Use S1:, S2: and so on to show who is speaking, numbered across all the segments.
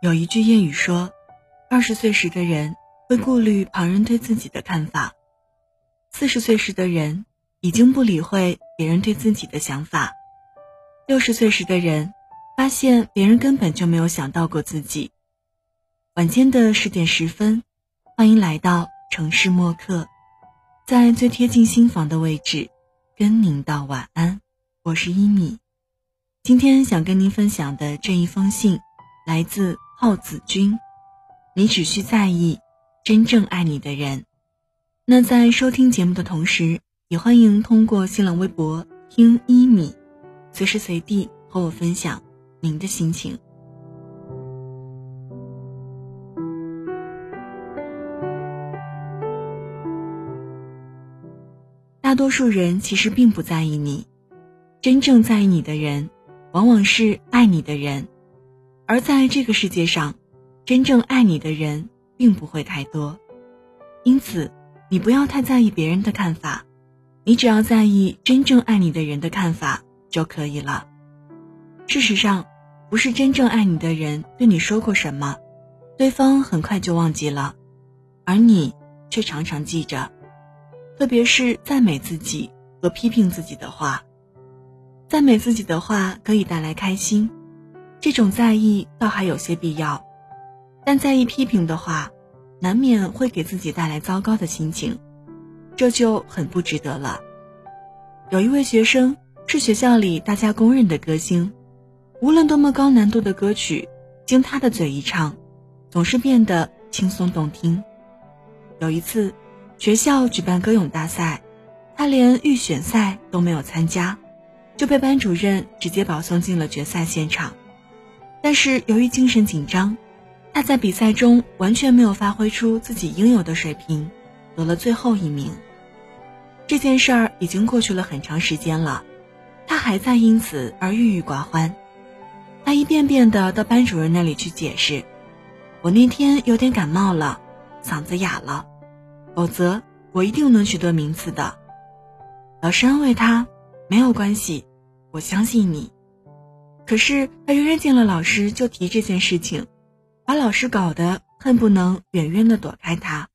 S1: 有一句谚语说：“二十岁时的人会顾虑旁人对自己的看法，四十岁时的人已经不理会别人对自己的想法，六十岁时的人发现别人根本就没有想到过自己。”晚间的十点十分，欢迎来到城市默客，在最贴近心房的位置，跟您道晚安。我是一米，今天想跟您分享的这一封信，来自浩子君。你只需在意真正爱你的人。那在收听节目的同时，也欢迎通过新浪微博听一米，随时随地和我分享您的心情。大多数人其实并不在意你。真正在意你的人，往往是爱你的人，而在这个世界上，真正爱你的人并不会太多。因此，你不要太在意别人的看法，你只要在意真正爱你的人的看法就可以了。事实上，不是真正爱你的人对你说过什么，对方很快就忘记了，而你却常常记着，特别是赞美自己和批评自己的话。赞美自己的话可以带来开心，这种在意倒还有些必要，但在意批评的话，难免会给自己带来糟糕的心情，这就很不值得了。有一位学生是学校里大家公认的歌星，无论多么高难度的歌曲，经他的嘴一唱，总是变得轻松动听。有一次，学校举办歌咏大赛，他连预选赛都没有参加。就被班主任直接保送进了决赛现场，但是由于精神紧张，他在比赛中完全没有发挥出自己应有的水平，得了最后一名。这件事儿已经过去了很长时间了，他还在因此而郁郁寡欢。他一遍遍的到班主任那里去解释：“我那天有点感冒了，嗓子哑了，否则我一定能取得名次的。”老师安慰他：“没有关系。”我相信你，可是他仍然见了老师就提这件事情，把老师搞得恨不能远远的躲开他。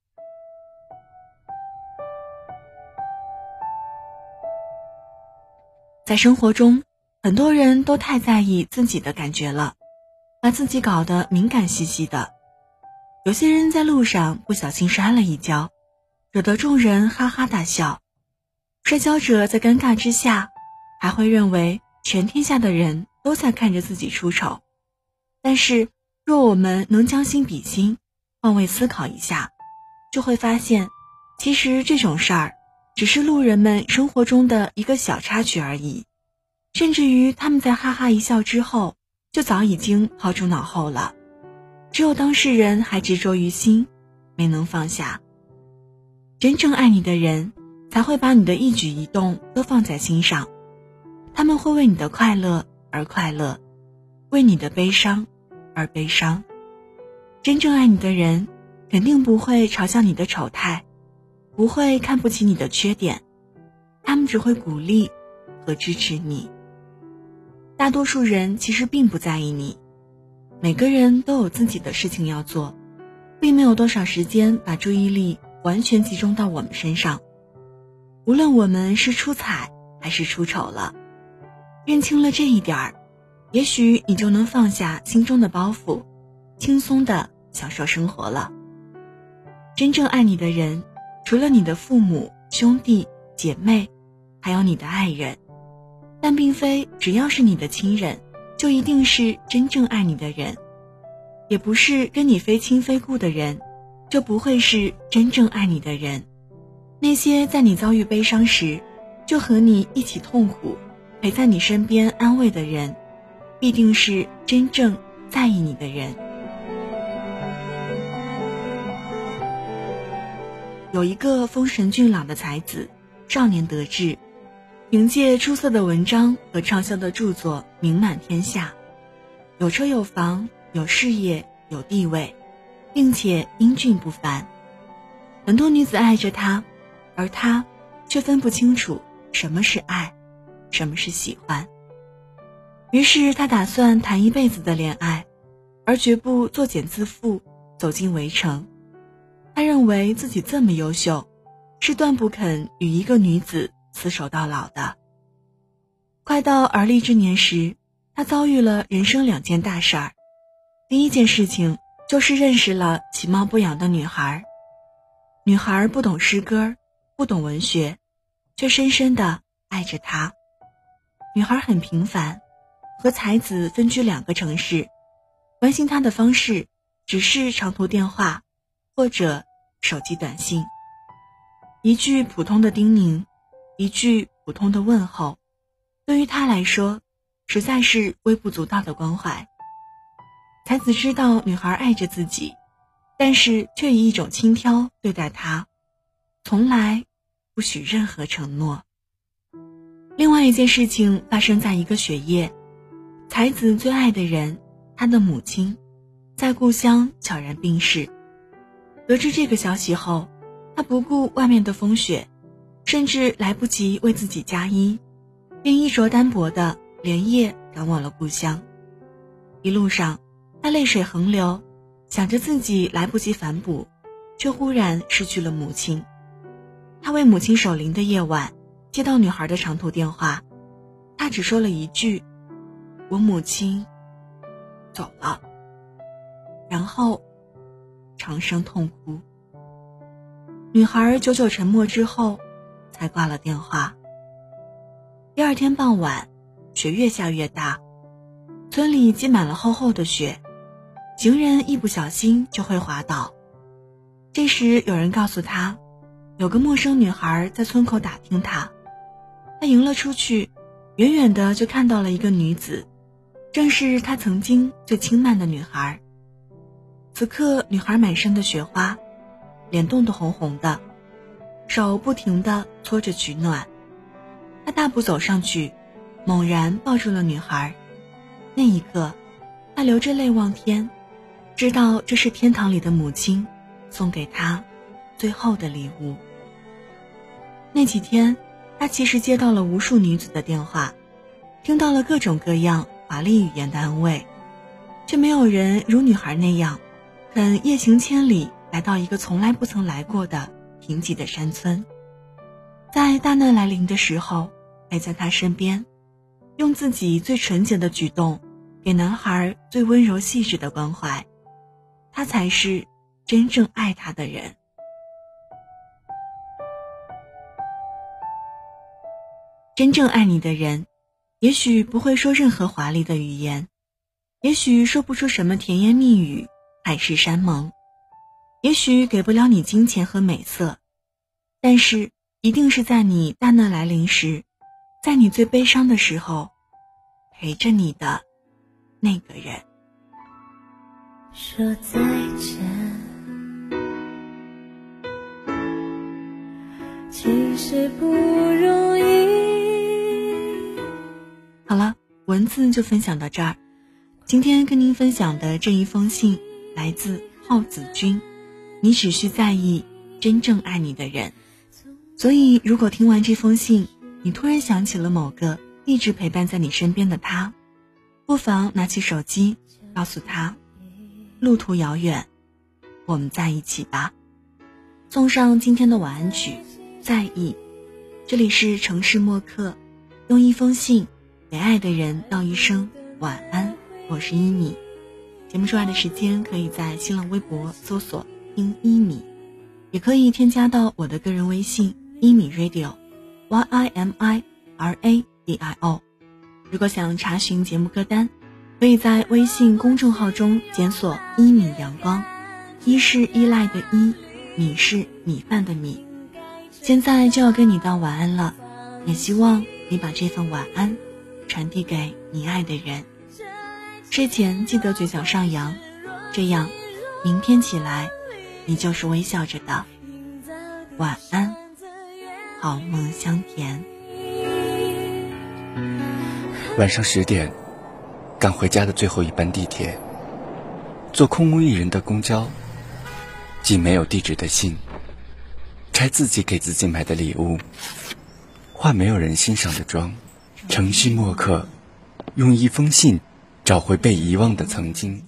S1: 在生活中，很多人都太在意自己的感觉了，把自己搞得敏感兮兮的。有些人在路上不小心摔了一跤，惹得众人哈哈大笑，摔跤者在尴尬之下。还会认为全天下的人都在看着自己出丑，但是若我们能将心比心，换位思考一下，就会发现，其实这种事儿只是路人们生活中的一个小插曲而已，甚至于他们在哈哈一笑之后，就早已经抛诸脑后了。只有当事人还执着于心，没能放下。真正爱你的人，才会把你的一举一动都放在心上。他们会为你的快乐而快乐，为你的悲伤而悲伤。真正爱你的人，肯定不会嘲笑你的丑态，不会看不起你的缺点，他们只会鼓励和支持你。大多数人其实并不在意你，每个人都有自己的事情要做，并没有多少时间把注意力完全集中到我们身上。无论我们是出彩还是出丑了。认清了这一点儿，也许你就能放下心中的包袱，轻松的享受生活了。真正爱你的人，除了你的父母、兄弟姐妹，还有你的爱人，但并非只要是你的亲人，就一定是真正爱你的人，也不是跟你非亲非故的人，就不会是真正爱你的人。那些在你遭遇悲伤时，就和你一起痛苦。陪在你身边安慰的人，必定是真正在意你的人。有一个风神俊朗的才子，少年得志，凭借出色的文章和畅销的著作名满天下，有车有房，有事业，有地位，并且英俊不凡。很多女子爱着他，而他却分不清楚什么是爱。什么是喜欢？于是他打算谈一辈子的恋爱，而绝不作茧自缚，走进围城。他认为自己这么优秀，是断不肯与一个女子厮守到老的。快到而立之年时，他遭遇了人生两件大事儿。第一件事情就是认识了其貌不扬的女孩。女孩不懂诗歌，不懂文学，却深深的爱着他。女孩很平凡，和才子分居两个城市，关心他的方式只是长途电话，或者手机短信。一句普通的叮咛，一句普通的问候，对于他来说，实在是微不足道的关怀。才子知道女孩爱着自己。但是却以一种轻佻对待她，从来不许任何承诺。另外一件事情发生在一个雪夜，才子最爱的人，他的母亲，在故乡悄然病逝。得知这个消息后，他不顾外面的风雪，甚至来不及为自己加衣，便衣着单薄的连夜赶往了故乡。一路上，他泪水横流。想着自己来不及反哺，却忽然失去了母亲。他为母亲守灵的夜晚，接到女孩的长途电话，他只说了一句：“我母亲走了。”然后长声痛哭。女孩久久沉默之后，才挂了电话。第二天傍晚，雪越下越大，村里积满了厚厚的雪。行人一不小心就会滑倒。这时有人告诉他，有个陌生女孩在村口打听他。他迎了出去，远远的就看到了一个女子，正是他曾经最轻慢的女孩。此刻，女孩满身的雪花，脸冻得红红的，手不停的搓着取暖。他大步走上去，猛然抱住了女孩。那一刻，他流着泪望天。知道这是天堂里的母亲送给他最后的礼物。那几天，他其实接到了无数女子的电话，听到了各种各样华丽语言的安慰，却没有人如女孩那样，肯夜行千里来到一个从来不曾来过的贫瘠的山村，在大难来临的时候陪在他身边，用自己最纯洁的举动，给男孩最温柔细致的关怀。他才是真正爱他的人。真正爱你的人，也许不会说任何华丽的语言，也许说不出什么甜言蜜语、海誓山盟，也许给不了你金钱和美色，但是一定是在你大难来临时，在你最悲伤的时候，陪着你的那个人。说再见，其实不容。好了，文字就分享到这儿。今天跟您分享的这一封信来自浩子君，你只需在意真正爱你的人。所以，如果听完这封信，你突然想起了某个一直陪伴在你身边的他，不妨拿起手机，告诉他。路途遥远，我们在一起吧。送上今天的晚安曲，在意。这里是城市默客，用一封信给爱的人道一声晚安。我是一米。节目出来的时间可以在新浪微博搜索“听一米”，也可以添加到我的个人微信“一米 radio”，y i m i r a d i o。如果想查询节目歌单。可以在微信公众号中检索“一米阳光”，一是依赖的依，米是米饭的米。现在就要跟你道晚安了，也希望你把这份晚安传递给你爱的人。睡前记得嘴角上扬，这样明天起来你就是微笑着的。晚安，好梦香甜。
S2: 晚上十点。赶回家的最后一班地铁，坐空无一人的公交，寄没有地址的信，拆自己给自己买的礼物，化没有人欣赏的妆，城市墨客，用一封信找回被遗忘的曾经。